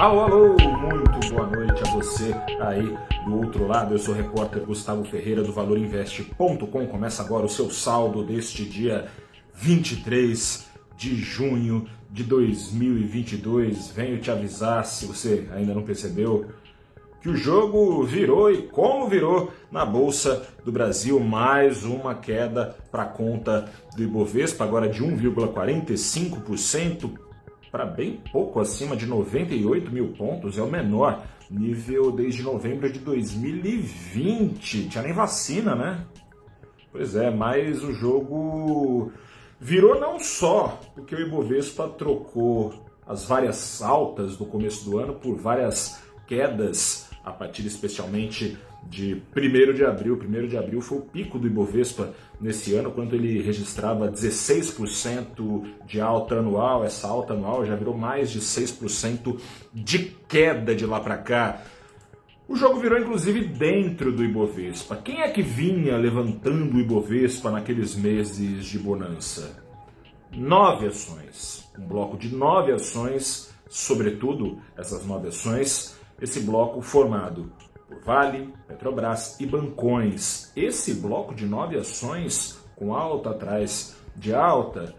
Alô, alô, muito boa noite a você aí do outro lado. Eu sou o repórter Gustavo Ferreira do ValorInvest.com. Começa agora o seu saldo deste dia 23 de junho de 2022. Venho te avisar, se você ainda não percebeu, que o jogo virou e como virou na Bolsa do Brasil. Mais uma queda para conta do Ibovespa, agora de 1,45% para bem pouco acima de 98 mil pontos. É o menor nível desde novembro de 2020. Tinha nem vacina, né? Pois é, mas o jogo virou não só porque o Ibovespa trocou as várias altas do começo do ano por várias quedas a partir especialmente de 1 de abril. 1 de abril foi o pico do Ibovespa nesse ano, quando ele registrava 16% de alta anual. Essa alta anual já virou mais de 6% de queda de lá para cá. O jogo virou inclusive dentro do Ibovespa. Quem é que vinha levantando o Ibovespa naqueles meses de bonança? Nove ações. Um bloco de nove ações, sobretudo essas nove ações esse bloco formado por Vale, Petrobras e Bancões. Esse bloco de nove ações, com alta atrás de alta,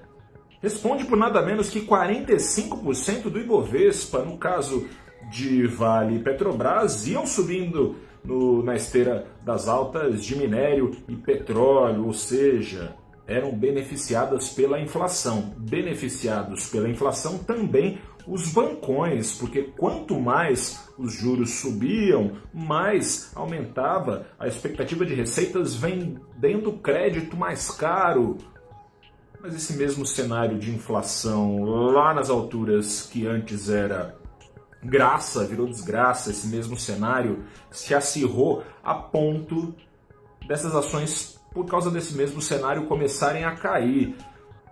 responde por nada menos que 45% do Ibovespa. No caso de Vale e Petrobras, iam subindo no, na esteira das altas de minério e petróleo, ou seja, eram beneficiadas pela inflação. Beneficiados pela inflação também os bancões, porque quanto mais os juros subiam, mais aumentava a expectativa de receitas vendendo crédito mais caro. Mas esse mesmo cenário de inflação lá nas alturas que antes era graça, virou desgraça, esse mesmo cenário se acirrou a ponto dessas ações, por causa desse mesmo cenário, começarem a cair.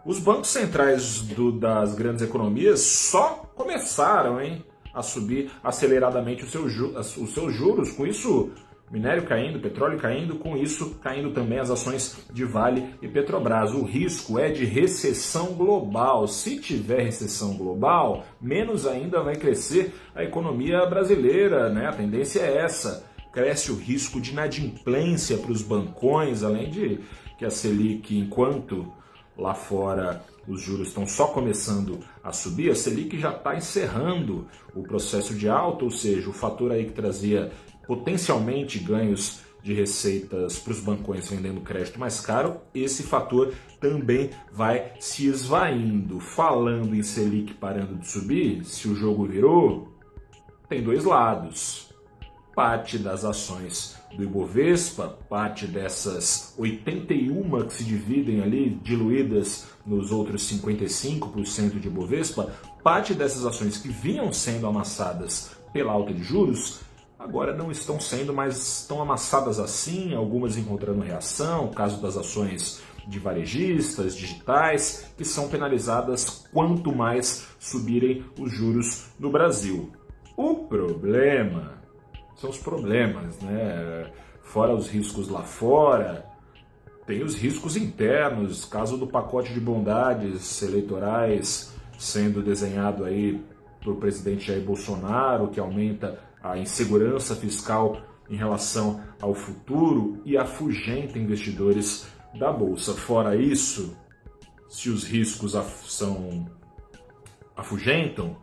Os bancos centrais do, das grandes economias só começaram hein, a subir aceleradamente os seus, os seus juros, com isso minério caindo, petróleo caindo, com isso caindo também as ações de Vale e Petrobras. O risco é de recessão global. Se tiver recessão global, menos ainda vai crescer a economia brasileira, né? A tendência é essa. Cresce o risco de inadimplência para os bancões, além de que a Selic, enquanto lá fora os juros estão só começando a subir, a Selic já está encerrando o processo de alta, ou seja, o fator aí que trazia potencialmente ganhos de receitas para os bancões vendendo crédito mais caro, esse fator também vai se esvaindo. Falando em Selic parando de subir, se o jogo virou, tem dois lados parte das ações do Ibovespa, parte dessas 81 que se dividem ali, diluídas nos outros 55% de Ibovespa, parte dessas ações que vinham sendo amassadas pela alta de juros, agora não estão sendo mais tão amassadas assim, algumas encontrando reação, caso das ações de varejistas, digitais, que são penalizadas quanto mais subirem os juros no Brasil. O problema são os problemas, né? Fora os riscos lá fora, tem os riscos internos, caso do pacote de bondades eleitorais sendo desenhado aí por presidente Jair Bolsonaro, que aumenta a insegurança fiscal em relação ao futuro e afugenta investidores da bolsa. Fora isso, se os riscos são afugentam,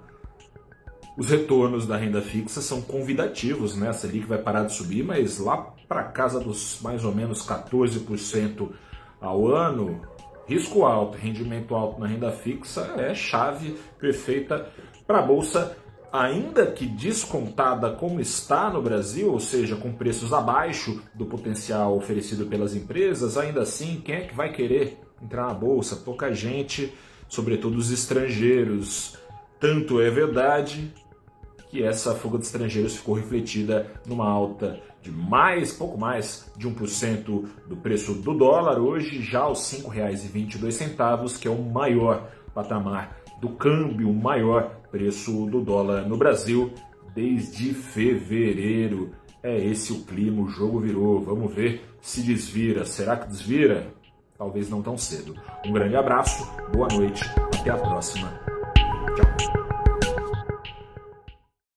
os retornos da renda fixa são convidativos, né? A Selic vai parar de subir, mas lá para casa dos mais ou menos 14% ao ano, risco alto, rendimento alto na renda fixa é chave perfeita para a bolsa, ainda que descontada como está no Brasil, ou seja, com preços abaixo do potencial oferecido pelas empresas, ainda assim, quem é que vai querer entrar na bolsa? Pouca gente, sobretudo os estrangeiros. Tanto é verdade que essa fuga de estrangeiros ficou refletida numa alta de mais, pouco mais de 1% do preço do dólar, hoje já aos R$ 5,22, que é o maior patamar do câmbio, o maior preço do dólar no Brasil desde fevereiro. É esse o clima, o jogo virou. Vamos ver se desvira. Será que desvira? Talvez não tão cedo. Um grande abraço, boa noite, até a próxima